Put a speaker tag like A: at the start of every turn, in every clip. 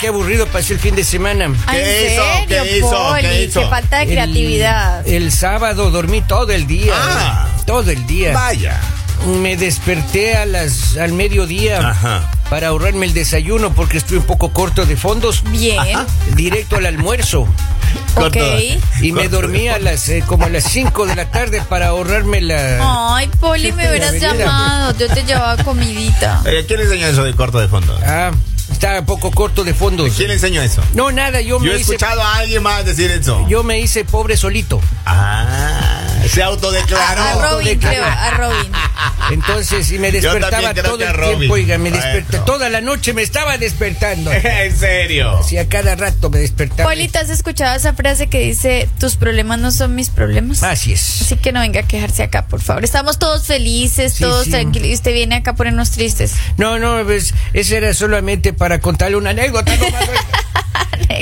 A: Qué aburrido pasó el fin de semana.
B: Ay,
C: ¿Qué
B: ¿En
C: hizo?
B: serio,
C: ¿Qué hizo?
B: Poli?
C: ¿Qué hizo?
B: falta de
A: El-
B: creatividad.
A: El, sábado dormí todo el día.
C: Ah.
A: Todo el día.
C: Vaya.
A: Me desperté a las, al mediodía
C: Ajá.
A: para ahorrarme el desayuno porque estoy un poco corto de fondos.
B: Bien.
A: Directo al almuerzo.
B: Ok.
A: Y me dormí a las eh, como a las 5 de la tarde para ahorrarme la.
B: Ay, Poli, me hubieras llamado. Yo te llevaba comidita.
C: ¿Quién le enseñó eso de corto de fondo?
A: Ah, un poco corto de fondos.
C: ¿Quién le enseñó eso?
A: No, nada, yo,
C: Yo
A: me
C: he
A: hice.
C: escuchado a alguien más decir eso.
A: Yo me hice pobre solito.
C: Ah, se autodeclaró.
B: A Robin, creo, a Robin.
A: Entonces, y me despertaba todo el tiempo, oiga, me desperté.
C: Maestro.
A: Toda la noche me estaba despertando.
C: en serio.
A: Si a cada rato me despertaba.
B: Poli, ¿te has escuchado esa frase que dice, tus problemas no son mis problemas?
A: Así es.
B: Así que no venga a quejarse acá, por favor. Estamos todos felices,
A: Sí,
B: todos
A: sí.
B: tranquilos. Y usted viene acá a ponernos tristes.
A: No, no, pues, eso era solamente para contarle una anécdota. no más.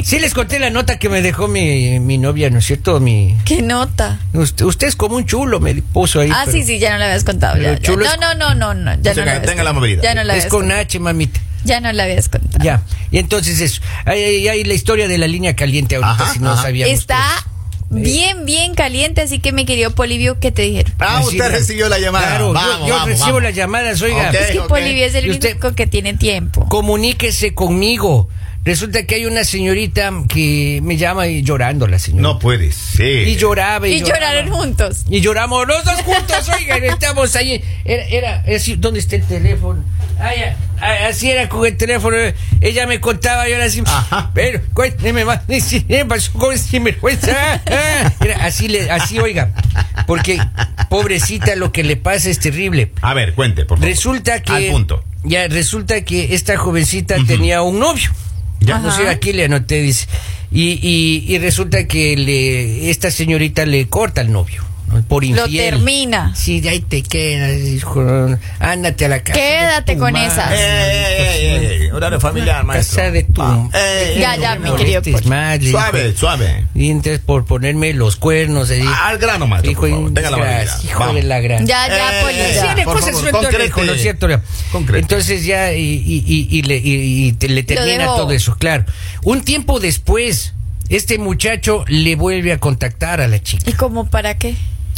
A: Sí les conté la nota que me dejó mi, mi novia, ¿no es cierto? Mi,
B: ¿Qué nota?
A: usted, usted como un chulo, me puso ahí.
B: Ah,
A: pero
B: sí, sí, ya no la habías contado. ya, ya. No,
A: es-
B: no, no, no, no. Ya
C: Tenga-
B: no la habías
C: tenga la
B: contado.
C: movilidad.
B: Ya no la
A: Es con
B: contado.
A: H, mamita.
B: Ya no la habías contado.
A: Ya. Y entonces eso. Ahí hay, hay la historia de la línea caliente ahorita,
C: Ajá,
A: si no
C: ajá.
A: sabíamos.
B: Está bien, bien caliente, así que mi querido Polivio, ¿qué te dijeron?
C: Ah,
A: Así
C: usted recibió la llamada.
A: Claro, yo-
C: vamos,
A: yo,
C: vamos,
A: recibo
C: vamos.
A: las llamadas, oiga.
C: Ok.
B: Es que
C: ok.
B: Polivio es el único que tiene tiempo.
A: Comuníquese conmigo. Resulta que hay una señorita que me llama y llorando la señora.
C: No puede ser.
A: Y lloraba y,
B: Y
A: lloraba.
B: lloraron juntos.
A: Y lloramos los dos juntos, oigan, estamos ahí. Era, era, así, ¿dónde está el teléfono? Así era con el teléfono. Ella me contaba y ahora así.
C: Ajá.
A: Pero, cuénteme más. ¿Qué pasó con sinvergüenza? Era así, le, así, oiga. Porque, pobrecita, lo que le pasa es terrible.
C: A ver, cuente, por favor.
A: Resulta que.
C: Al punto.
A: Ya, resulta que esta jovencita tenía un novio.
C: Ya.
A: No sé,
B: Ajá.
A: aquí le anoté, dice. Y, y, y resulta que le, esta señorita le corta al novio. Por
B: Lo
A: infiel.
B: termina.
A: Sí, de ahí te quedas, hijo. Ándate a la casa.
B: Quédate con
A: madre.
B: esas.
C: Eh, eh, eh, eh, eh, horario familiar, maestro.
A: Casa de tu.
C: Eh, eh,
B: Ya, ya,
A: no
B: mi
A: me
B: querido
A: le
C: Suave,
A: dijo.
C: suave.
A: Y entonces por ponerme los cuernos. ahí,
C: Al grano, maestro.
A: hijo,
C: por favor. Tenga la amabilidad.
A: hijo
C: Vamos.
A: de la gran.
B: Ya, ya,
C: Eh, eh,
A: cosas
C: favor,
A: sueltas,
C: concrete.
A: hijo, ¿no es cierto?
C: Concrete.
A: Entonces ya, y, y- y- y le, y- y te- le termina todo eso, claro. Un tiempo después, este muchacho le vuelve a contactar a la chica.
B: ¿Y como para qué?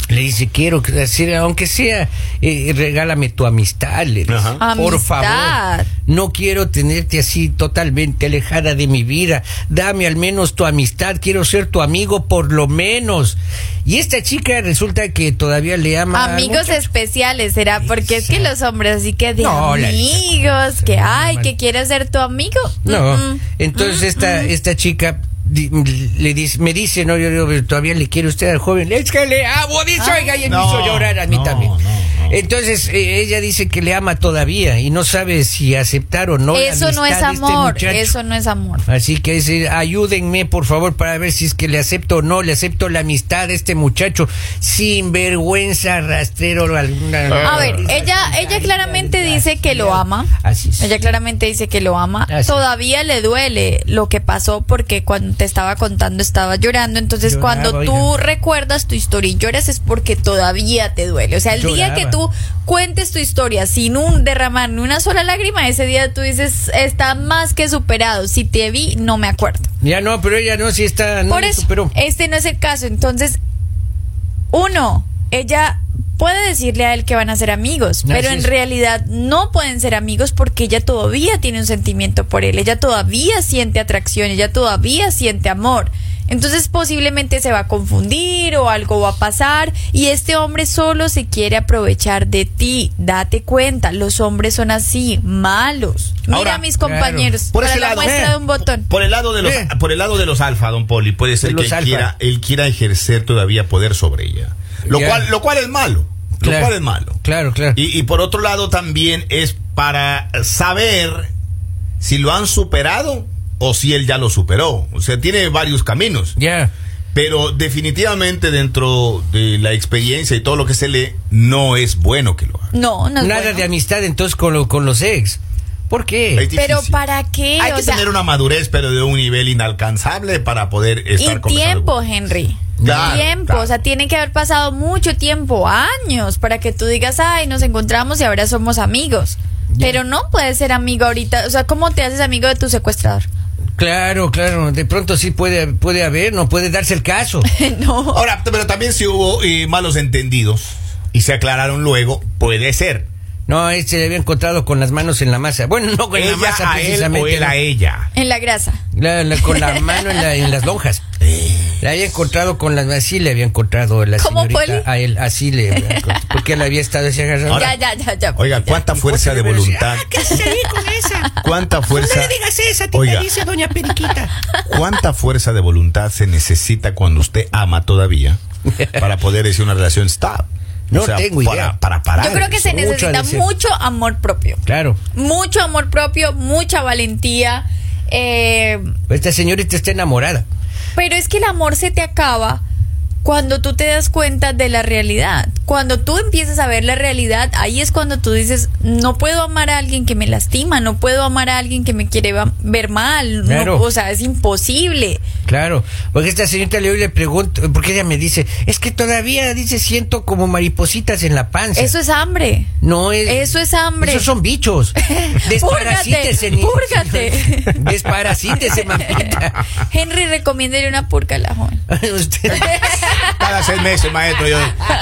A: Le dice, quiero que hacer, aunque sea, eh, regálame tu amistad, le dice.
C: Ajá.
A: Por favor, no quiero tenerte así totalmente alejada de mi vida. Dame al menos tu amistad, quiero ser tu amigo por lo menos. Y esta chica resulta que todavía le ama.
B: Amigos especiales, ¿será? Porque es que los hombres así que de
A: No, la-
B: amigos, que ay, que quiere ser tu amigo.
A: No,
B: Mm, mm.
A: entonces esta, esta chica di- le dice, me dice, no, yo, yo todavía le quiero a usted al joven. Es que le amo, dice,
B: Ah.
A: oiga, y me hizo llorar a mí también. Entonces eh, ella dice que le ama todavía y no sabe si aceptar o no. la
B: Eso no es
A: este
B: amor, eso no es amor.
A: Así que dice, ayúdenme por favor para ver si es que le acepto o no, le acepto la amistad de este muchacho sin vergüenza, rastrero alguna.
B: A ver, ella, ella claramente dice que lo ama.
A: Así es.
B: Ella claramente dice que lo ama.
A: Así.
B: Todavía le duele lo que pasó porque cuando te estaba contando estaba llorando. Entonces
A: Lloraba,
B: cuando tú
A: oiga.
B: recuerdas tu historia y lloras es porque todavía te duele. O sea, el día que tú cuentes tu historia sin un derramar ni una sola lágrima, ese día tú dices, está más que superado. Si te vi, no me acuerdo.
A: Ya no, pero ella no, si está, no
B: Por eso,
A: superó.
B: este no es el caso. Entonces, uno, ella puede decirle a él que van a ser amigos,
A: Así
B: pero en
A: es.
B: realidad no pueden ser amigos porque ella todavía tiene un sentimiento por él, ella todavía siente atracción, ella todavía siente amor. Entonces posiblemente se va a confundir o algo va a pasar y este hombre solo se quiere aprovechar de ti. Date cuenta, los hombres son así, malos. Mira
C: Ahora,
B: a mis
A: claro.
B: compañeros,
C: Por
B: para
C: ese
B: la
C: lado,
B: muestra
C: eh,
B: de un botón.
C: Por el lado de los,
A: Eh.
C: por el lado de los alfa, don Poli, puede ser que él quiera, él quiera ejercer todavía poder sobre ella. Lo cual, lo cual es malo. Lo
A: Claro.
C: cual es malo.
A: Claro, claro.
C: Y, y por otro lado también es para saber si lo han superado o si él ya lo superó. O sea, tiene varios caminos.
A: Ya.
C: Pero definitivamente dentro de la experiencia y todo lo que se lee, no es bueno que lo haga.
B: No, no es
A: Nada
B: bueno.
A: de amistad entonces con, lo- con los ex. ¿Por qué?
B: Pero ¿para qué?
C: Hay
B: O
C: que
B: sea,
C: tener una madurez, pero de un nivel inalcanzable para poder estar
B: y tiempo, Henry.
C: Claro,
B: tiempo,
C: claro.
B: o sea, tiene que haber pasado mucho tiempo, años, para que tú digas, ay, nos encontramos y ahora somos amigos. Pero no puedes ser amigo ahorita, o sea, ¿cómo te haces amigo de tu secuestrador?
A: Claro, claro, de pronto sí puede, puede haber, no puede darse el caso.
B: no.
C: Ahora, pero también si hubo eh, malos entendidos y se aclararon luego, puede ser.
A: No, él se le había encontrado con las manos en la masa. Bueno, no con la masa
C: a él
A: precisamente.
C: o él a ella.
B: En la grasa.
A: La- la- con la mano en, la- en las lonjas. La había encontrado con las así le había encontrado la
B: ¿Cómo,
A: señorita
B: Poli?
A: a él, así le había encontrado, porque él había estado así agarrado.
C: Ahora-
B: ya, ya, ya, ya.
C: Oiga,
B: ya.
C: cuánta fuerza de voluntad.
A: ¿Qué haces ahí con esa?
C: Cuánta fuerza.
A: No le digas esa, te
C: Oiga.
A: dice doña Periquita.
C: ¿Cuánta fuerza de voluntad se necesita cuando usted ama todavía para poder decir una relación stop?
A: No tengo
C: para,
A: idea.
C: Para parar.
B: Yo creo que se
A: Mucho
B: necesita mucho amor propio.
A: Claro.
B: Mucho amor propio, mucha valentía. eh,
A: Esta señorita está enamorada.
B: Pero es que el amor se te acaba cuando tú te das cuenta de la realidad. Cuando tú empiezas a ver la realidad, ahí es cuando tú dices, no puedo amar a alguien que me lastima, no puedo amar a alguien que me quiere ver mal. no- o sea, es imposible.
A: Claro, porque esta señorita le, le pregunto, porque ella me dice, es que todavía, dice, siento como maripositas en la panza.
B: Eso es hambre.
A: no es...
B: eso es hambre.
A: Esos son bichos. Desparasítese.
B: púrgate.
A: Desparasítese, mamita.
B: Henry, recomiéndele una purga a la joven.
A: Usted-
C: Cada seis meses, maestro. yo-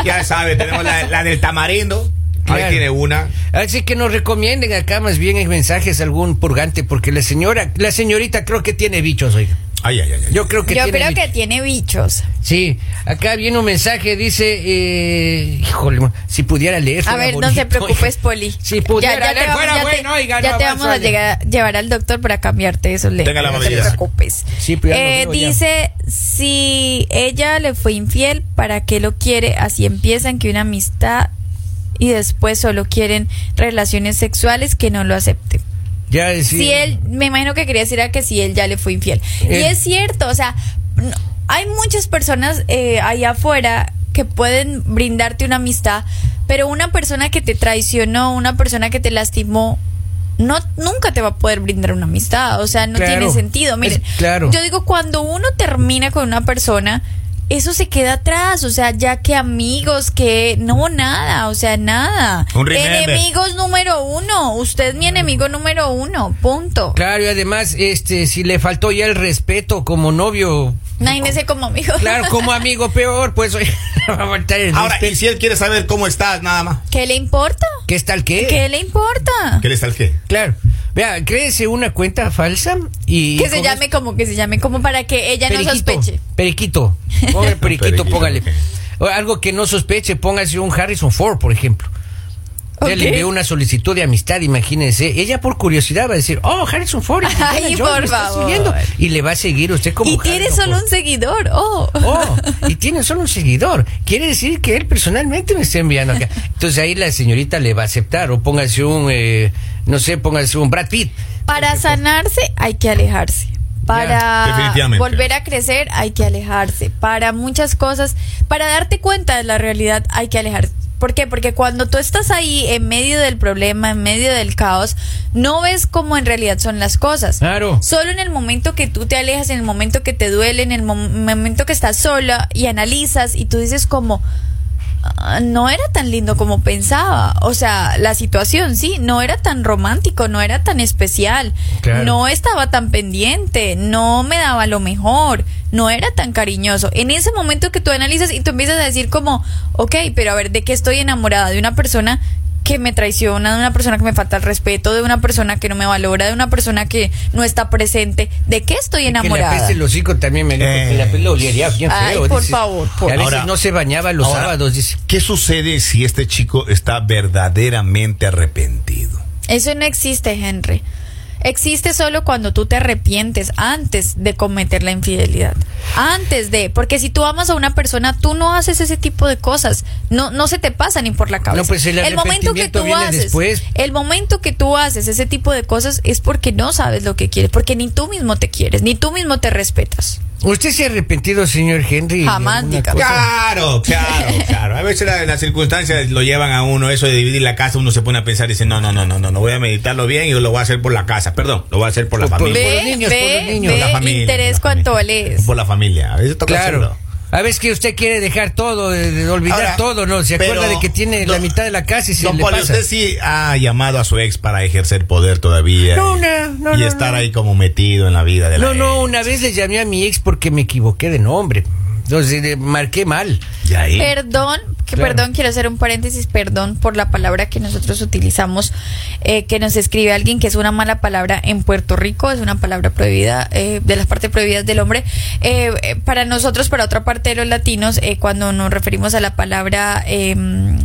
C: ya sabe, tenemos la, la del tamarindo. Ahí
A: Claro.
C: tiene una.
A: Así que nos recomienden acá más bien en mensajes algún purgante, porque la señora, la señorita creo que tiene bichos, oiga.
C: Ay, ay, ay. ay.
A: Yo creo que
B: Yo
A: tiene
B: creo
A: bichos.
B: que tiene bichos.
A: Sí, acá viene un mensaje, dice, eh, híjole, si pudiera leer.
B: A ver, no te preocupes. Poli.
A: Si pudiera leer,
B: vamos-
A: fuera
B: ya te-
A: bueno, oiga,
B: ya
A: no
B: te vamos a llegar- llevar al doctor para cambiarte eso. Le,
C: Tenga la
B: no te preocupes.
A: Sí, ya lo
B: Eh,
A: veo ya.
B: dice, si ella le fue infiel, ¿para qué lo quiere? Así empiezan que una amistad y después solo quieren relaciones sexuales que no lo acepten.
A: Ya.
B: Si él, me imagino que quería decir a que si él ya le fue infiel. Y es cierto, o sea, no- hay muchas personas eh, allá afuera que pueden brindarte una amistad, pero una persona que te traicionó, una persona que te lastimó, no nunca te va a poder brindar una amistad, o sea, no
A: Claro.
B: tiene sentido. Miren,
A: claro.
B: yo digo cuando uno termina con una persona eso se queda atrás, o sea, ya que amigos, que no, nada, o sea, nada.
C: Un.
B: Enemigos número uno, usted es mi enemigo número uno, punto.
A: Claro, y además, este, si le faltó ya el respeto como novio,
B: Imagínese como amigo.
A: claro, como amigo peor, pues oye, va a faltar el
C: Ahora,
A: respeto.
C: y si él quiere saber cómo estás, nada más.
B: ¿Qué le importa?
A: ¿Qué es tal qué?
B: ¿Qué le importa?
C: ¿Qué le está el qué?
A: Claro. Vea, créese una cuenta falsa y...
B: Que se llame como que se llame como para que ella no sospeche.
A: Periquito. Póngale periquito,
C: Periquito,
A: póngale. algo que no sospeche, póngase un Harrison Ford, por ejemplo. Ella
B: Ok.
A: le envió una solicitud de amistad, imagínense. Ella por curiosidad va a decir, oh, Harrison Ford.
B: Ay, por favor.
A: siguiendo". Y le va a seguir usted como
B: Y tiene
A: Harrison
B: solo un seguidor. Oh.
A: Oh, y tiene solo un seguidor. Quiere decir que él personalmente me está enviando acá. Entonces ahí la señorita le va a aceptar. O póngase un, eh, no sé, póngase un Brad Pitt.
B: Para sanarse hay que alejarse. Para volver a crecer hay que alejarse. Para muchas cosas, para darte cuenta de la realidad hay que alejarse. ¿Por qué? Porque cuando tú estás ahí en medio del problema, en medio del caos, no ves cómo en realidad son las cosas.
A: Claro.
B: Solo en el momento que tú te alejas, en el momento que te duele, en el mom- momento que estás sola y analizas y tú dices como, "Ah, no era tan lindo como pensaba. O sea, la situación, sí, no era tan romántico, no era tan especial,
A: Claro.
B: no estaba tan pendiente, no me daba lo mejor, no era tan cariñoso. En ese momento que tú analizas y tú empiezas a decir como, ok, pero a ver, ¿de qué estoy enamorada? De una persona que me traiciona, de una persona que me falta el respeto, de una persona que no me valora, de una persona que no está presente. ¿De qué estoy
A: Que le
B: enamorada?
A: apeste el hocico también, me
C: Eh.
A: la le olería bien
B: Ay,
A: feo.
B: por favor, por-
A: a veces
C: Ahora-
A: no se bañaba los
C: Ahora,
A: sábados, dice.
C: ¿Qué sucede si este chico está verdaderamente arrepentido?
B: Eso no existe, Henry. Existe solo cuando tú te arrepientes antes de cometer la infidelidad. Antes de, porque si tú amas a una persona, tú no haces ese tipo de cosas. No, no se te pasa ni por la cabeza.
A: No, pues el
B: momento que tú haces,
A: después.
B: el momento que tú haces ese tipo de cosas es porque no sabes lo que quieres, porque ni tú mismo te quieres, ni tú mismo te respetas.
A: ¿Usted se ha arrepentido, señor Henry?
B: Jamás?
C: Claro, claro, claro. A veces la- las circunstancias lo llevan a uno, eso de dividir la casa, uno se pone a pensar y dice, no, no, no, no, no, no voy a meditarlo bien y lo voy a hacer por la casa. Perdón, lo voy a hacer por la
A: Por- por-
C: familia.
A: los
B: Ve,
A: niños, por los niños.
B: ve,
C: Por la familia,
B: interés
C: por familia.
B: lees.
C: Por la familia. A veces toca
A: Claro.
C: hacerlo.
A: A veces que usted quiere dejar todo, de, de olvidar
C: Ahora,
A: todo, ¿no? Se acuerda de que tiene la mitad de la casa y se
C: Don
A: le
C: Poli,
A: pasa.
C: usted sí ha llamado a su ex para ejercer poder todavía.
A: No,
C: y-
A: no, no,
C: Y
A: no,
C: estar
A: no.
C: ahí como metido en la vida de la
A: No, no, una vez le llamé a mi ex porque me equivoqué de nombre. Entonces marqué mal.
C: Y ahí.
B: Perdón, que
A: Claro.
B: perdón, quiero hacer un paréntesis, perdón por la palabra que nosotros utilizamos, eh, que nos escribe alguien que es una mala palabra en Puerto Rico, es una palabra prohibida, eh, de las partes prohibidas del hombre. Eh, eh, para nosotros, para otra parte de los latinos, eh, cuando nos referimos a la palabra, em,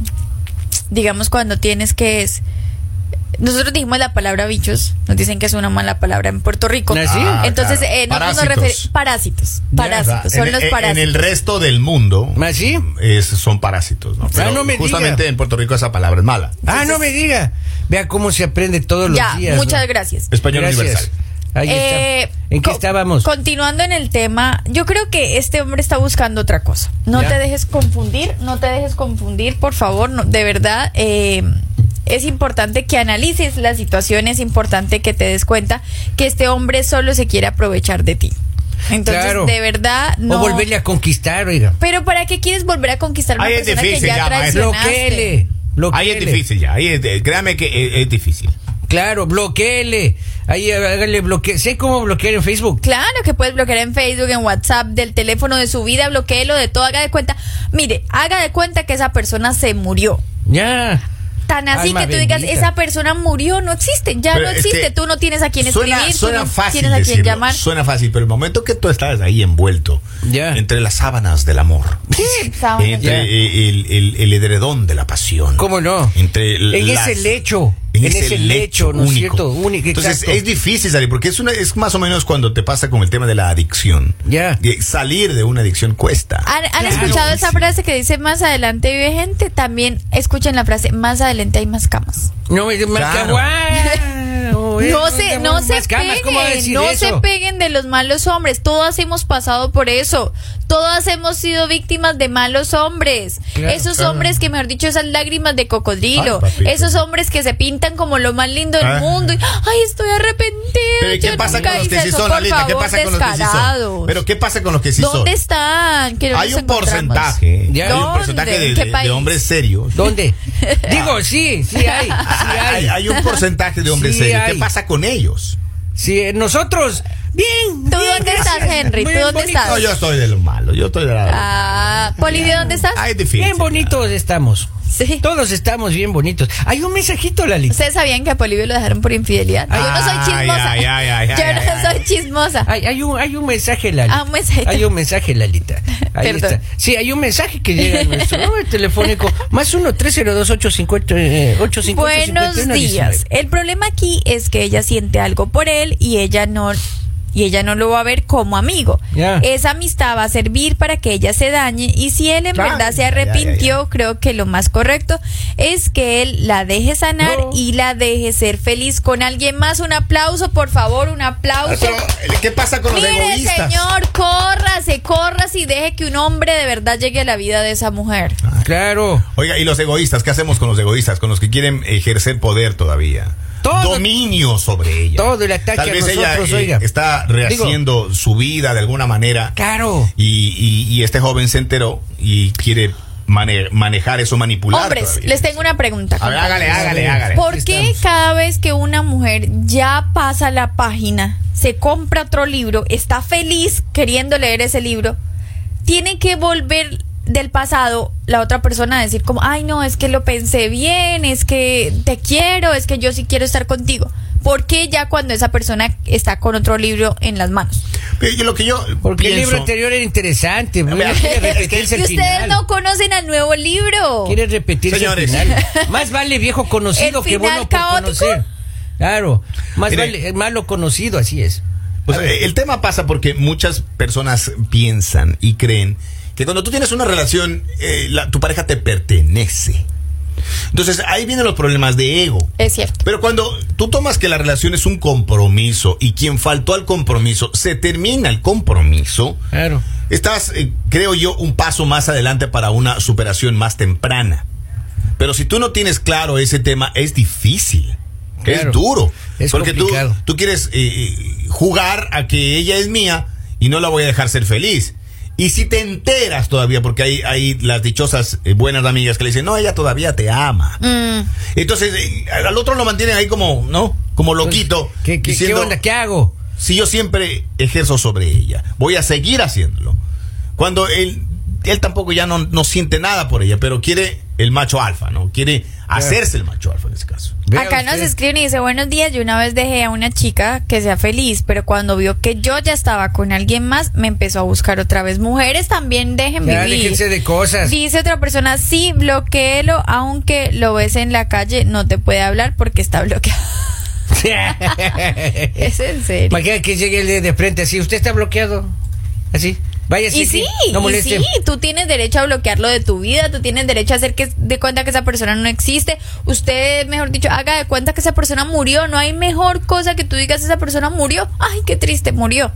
B: digamos, cuando tienes que es... Nosotros dijimos la palabra bichos, nos dicen que es una mala palabra en Puerto Rico.
A: ¿Ah, sí?
C: Ah,
B: Entonces,
C: claro.
B: eh, nosotros nos
C: Parásitos.
B: referimos... Parásitos, parásitos, son
C: en,
B: los parásitos.
C: En el resto del mundo
A: ¿Ah, sí?
C: es- son parásitos, ¿no? Pero
A: no me
C: justamente
A: diga.
C: en Puerto Rico esa palabra es mala.
A: Ah, no me diga. Vea cómo se aprende todos los
B: Ya,
A: días.
B: muchas
A: ¿no?
B: gracias.
C: Español
A: Gracias.
C: universal.
A: Ahí
B: Eh,
A: está. ¿En qué estábamos?
B: Continuando en el tema, yo creo que este hombre está buscando otra cosa. No
A: Ya.
B: te dejes confundir, no te dejes confundir, por favor. no- de verdad, eh, es importante que analices la situación, es importante que te des cuenta que este hombre solo se quiere aprovechar de ti. Entonces,
A: Claro.
B: de verdad, no.
A: O volverle a conquistar, oiga.
B: Pero ¿para qué quieres volver a conquistar a una
C: Ahí es
B: persona
C: difícil
B: que ya
C: ya,
B: traicionaste?
C: Ahí es difícil ya. Ahí es, de- créame que es, es difícil.
A: Claro, bloqueele. Ahí hágale bloquear. Sé cómo bloquear en Facebook.
B: Claro que puedes bloquear en Facebook, en WhatsApp, del teléfono de su vida, bloqueelo de todo, haga de cuenta. Mire, haga de cuenta que esa persona se murió.
A: Ya.
B: Tan así
A: Alma
B: que tú digas,
A: bendita.
B: esa persona murió, no existe, ya
C: Pero
B: no
C: es
B: existe,
C: que
B: tú no tienes a quién
C: Suena,
B: escribir,
C: suena
B: tú no
C: fácil
B: tienes a quién
C: decirlo,
B: llamar.
C: Suena fácil, pero el momento que tú estás ahí envuelto
A: Ya.
C: entre las sábanas del amor,
B: Sí,
C: entre
A: Ya.
C: el, el- el edredón de la pasión,
A: ¿Cómo no?
C: entre
A: En
C: las-
A: ese lecho. En, ese, lecho, ¿no es cierto? Único,
C: Entonces
A: exacto.
C: es difícil salir porque es una es más o menos cuando te pasa con el tema de la adicción.
A: Ya.
C: Y salir de una adicción cuesta.
B: ¿Han, han
A: Claro,
B: escuchado esa frase que dice más adelante vive gente? También escuchen la frase más adelante hay más camas.
A: No, me
C: Claro.
B: No
A: Eh,
B: se, no se
A: camas, ¿cómo va a
B: peguen, no
A: eso?
B: se peguen de los malos hombres. Todas hemos pasado por eso. Todas hemos sido víctimas de malos hombres.
A: Claro,
B: esos
A: claro.
B: hombres que, mejor dicho, esas lágrimas de cocodrilo.
C: Ay,
B: esos hombres que se pintan como lo más lindo del
C: Ah.
B: mundo. Y, Ay, estoy arrepentido.
C: Pero ¿y qué
B: yo
C: pasa
B: nunca
C: con los
B: hice
C: que sí
B: eso".
C: son? ¿Qué
B: favor,
C: pasa con los que sí son?
B: descarados.
C: Pero ¿qué pasa con los que sí son?
B: ¿Dónde están? Que no
C: Hay un porcentaje,
A: Ya.
C: hay un porcentaje de,
B: ¿En qué
C: de- de hombres serios.
A: ¿Dónde? Digo, sí, sí hay, sí hay.
C: Hay, hay un porcentaje de hombres
A: Sí
C: serios. ¿Qué. Pasa con ellos?
A: Sí, nosotros, bien.
B: ¿Tú
A: bien,
B: dónde
A: gracias.
B: estás, Henry? ¿Tú dónde
A: bonito.
B: estás?
C: No, yo estoy de lo malo. Yo estoy de la.
B: Ah, Polivio, ¿dónde estás?
C: Ay, es difícil.
A: Bien bonitos estamos.
B: Sí.
A: Todos estamos bien bonitos. Hay un mensajito, Lalita.
B: ¿Ustedes sabían que a Polivio lo dejaron por infidelidad? Yo no soy
C: Ay,
B: chismosa.
C: ay, ay, ay,
B: Yo no soy chismosa.
A: Hay, hay un, hay un mensaje, Lalita.
B: Ah, un mensaje.
A: Hay un mensaje, Lalita. Ahí
B: Perdón.
A: está. Sí, hay un mensaje que llega a nuestro número telefónico. Más uno, tres cero dos, ocho cincuenta, eh, ocho cincuenta,
B: Buenos días. El problema aquí es que ella siente algo por él y ella no y ella no lo va a ver como amigo. Esa amistad va a servir para que ella se dañe y si él en verdad se arrepintió, creo que lo más correcto es que él la deje sanar
A: No.
B: y la deje ser feliz con alguien más. Un aplauso, por favor, un aplauso.
C: Pero, ¿Qué pasa con los
B: Mire,
C: egoístas?
B: señor, córrase, córrase y deje que un hombre de verdad llegue a la vida de esa mujer.
A: Claro.
C: Oiga, ¿y los egoístas? ¿Qué hacemos con los egoístas? Con los que quieren ejercer poder todavía.
A: Todo-
C: Dominio sobre ella.
A: Todo el ataque
C: Tal
A: a
C: vez ella
A: nosotros,
C: eh,
A: oiga.
C: está rehaciendo su vida de alguna manera.
A: Claro.
C: Y, y- y este joven se enteró y quiere mane- manejar eso, manipular.
B: Hombres,
C: todavía.
B: les tengo una pregunta.
C: A ver, hágale, hágale, hágale.
B: ¿Por qué cada vez que una mujer ya pasa la página, se compra otro libro, está feliz queriendo leer ese libro, tiene que volver del pasado la otra persona a decir como, ay no, es que lo pensé bien, es que te quiero, es que yo sí quiero estar contigo? ¿Por qué ya cuando esa persona está con otro libro en las manos?
C: Yo- lo que yo
A: Porque el libro anterior era interesante. Quiere
C: es que-
A: el
B: ustedes
A: final.
B: no conocen al nuevo libro.
A: Quiere repetirse
C: Señores.
A: el final. Más vale viejo conocido
B: ¿El
A: que
B: final
A: bueno por
B: caótico?
A: conocer. Claro. Más
C: Mire.
A: vale eh, malo conocido, así es.
C: Pues, eh, el tema pasa porque muchas personas piensan y creen que cuando tú tienes una relación, eh, la- tu pareja te pertenece. Entonces ahí vienen los problemas de ego.
B: Es cierto.
C: Pero cuando tú tomas que la relación es un compromiso y quien faltó al compromiso se termina el compromiso,
A: Claro.
C: estás, eh, creo yo, un paso más adelante para una superación más temprana. Pero si tú no tienes claro ese tema, es difícil.
A: Claro.
C: Es duro.
A: Es
C: porque tú,
A: complicado.
C: tú quieres eh, jugar a que ella es mía y no la voy a dejar ser feliz. Y si te enteras todavía, porque hay, hay las dichosas eh, buenas amigas que le dicen, no, ella todavía te ama.
B: Mm.
C: Entonces, eh, al otro lo mantienen ahí como, ¿no? Como loquito.
A: Pues, ¿Qué, qué, qué onda? ¿Qué hago?
C: si yo siempre ejerzo sobre ella, voy a seguir haciéndolo. Cuando él, él tampoco ya no, no siente nada por ella, pero quiere el macho alfa, ¿no? Quiere hacerse el macho alfa en ese caso.
B: Acá nos escriben y dice, buenos días, yo una vez dejé a una chica que sea feliz, pero cuando vio que yo ya estaba con alguien más, me empezó a buscar otra vez. Mujeres también dejen
A: Ya,
B: vivir.
A: déjense de cosas.
B: Dice otra persona, sí, bloqueelo, aunque lo ves en la calle, no te puede hablar porque está bloqueado. es en serio.
A: Imagina que llegue de frente así. Usted está bloqueado. Así. Vaya así.
B: Y sí,
A: no
B: y sí, tú tienes derecho a bloquearlo de tu vida, tú tienes derecho a hacer que de cuenta que esa persona no existe. Usted, mejor dicho, haga de cuenta que esa persona murió. No hay mejor cosa que tú digas esa persona murió. Ay, qué triste, murió.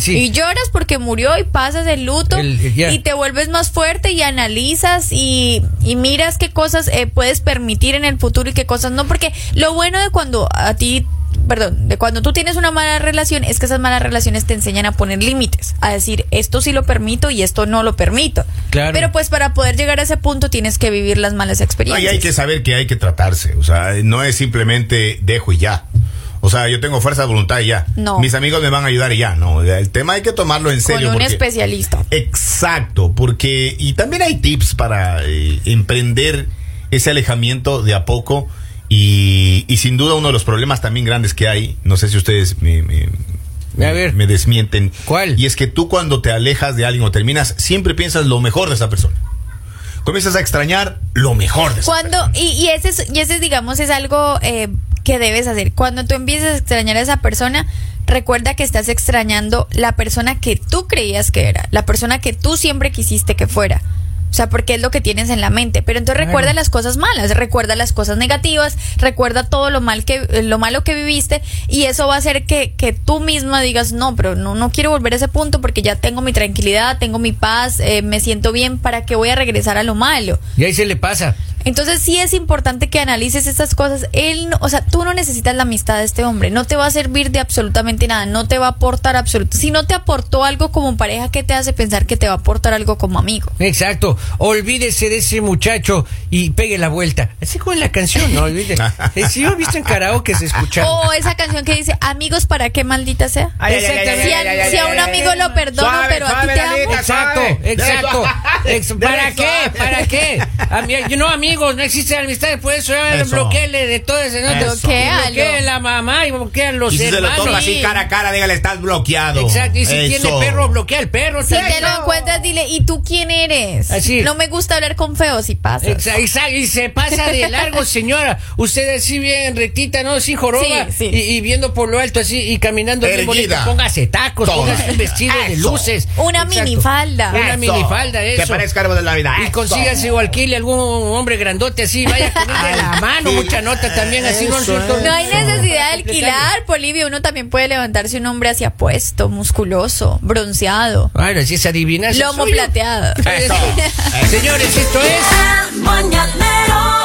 A: Sí.
B: Y lloras porque murió y pasas el luto
A: El-
B: y te vuelves más fuerte y analizas y, y miras qué cosas eh, puedes permitir en el futuro y qué cosas no. Porque lo bueno de cuando a ti, perdón, de cuando tú tienes una mala relación es que esas malas relaciones te enseñan a poner límites, a decir esto sí lo permito y esto no lo permito.
A: Claro.
B: Pero pues para poder llegar a ese punto tienes que vivir las malas
C: No, y
B: experiencias.
C: hay que saber que hay que tratarse. O sea, no es simplemente dejo y ya. O sea, yo tengo fuerza de voluntad y ya.
B: No.
C: Mis amigos me van a ayudar y ya. No, el tema hay que tomarlo en
B: Con
C: serio.
B: un
C: porque-
B: especialista.
C: Exacto, porque y también hay tips para eh, emprender ese alejamiento de a poco y, y sin duda uno de los problemas también grandes que hay, no sé si ustedes me, me-
A: A ver.
C: me desmienten.
A: ¿Cuál?
C: Y es que tú cuando te alejas de alguien o terminas, siempre piensas lo mejor de esa persona. Comienzas a extrañar lo mejor de esa
B: Cuando,
C: persona.
B: y, y ese, es- y ese, digamos, es algo eh, que debes hacer. Cuando tú empieces a extrañar a esa persona, recuerda que estás extrañando la persona que tú creías que era, la persona que tú siempre quisiste que fuera. O sea, porque es lo que tienes en la mente. Pero entonces recuerda las cosas malas, recuerda las cosas negativas, recuerda todo lo mal que, eh, lo malo que viviste, y eso va a hacer que, que tú misma digas, no, pero no, no quiero volver a ese punto porque ya tengo mi tranquilidad, tengo mi paz, eh, me siento bien, ¿para qué voy a regresar a lo malo?
A: Y ahí se le pasa.
B: Entonces sí es importante que analices estas cosas. Él, no- o sea, tú no necesitas la amistad de este hombre. No te va a servir de absolutamente nada. No te va a aportar absolutamente. Si no te aportó algo como pareja, ¿qué te hace pensar que te va a aportar algo como amigo?
A: Exacto. Olvídese de ese muchacho y pegue la vuelta. Así como en la canción, no olvide. Eh, Si yo he visto en karaoke se escucha.
B: O esa canción que dice, amigos, ¿para qué maldita sea? Si, a, si un amigo lo perdono,
C: Suave,
B: pero a ti te amo.
A: Exacto, exacto. ¿Para qué? ¿Para qué? A mí- no, amigos, no existe amistad, por eso,
C: Eso.
A: bloqueele de todo ese. No, bloqueen la mamá y bloquean los
C: Y si se lo toma así cara a cara, dígale, estás bloqueado.
A: Exacto, y si
C: Eso.
A: tiene perro, bloquea el perro.
B: Si te lo encuentras, dile, ¿y tú quién eres?
A: Así.
B: No me gusta hablar con feos y pasa.
A: Exa- exa- y se pasa de largo, señora. Usted así bien rectita, ¿no? Sin joroba.
B: Sí, sí.
A: Y, y viendo por lo alto así y caminando bien bonito. Póngase tacos,
C: Toda.
A: póngase un vestido de luces.
B: Una
A: Exacto.
B: minifalda.
A: Una minifalda, eso.
C: Que parezca árbol de la vida.
A: Y consígase o alquile algún hombre grandote así, vaya con la mano,
C: sí.
A: mucha nota también, así no
C: Eso
A: suelto.
B: No hay
C: Eso.
B: necesidad de alquilar, Polivio. Uno también puede levantarse un hombre hacia puesto, musculoso, bronceado,
A: Bueno, si es adivinanza.
B: lomo plateado.
C: Eso.
A: Señores, esto es.
D: El mañanero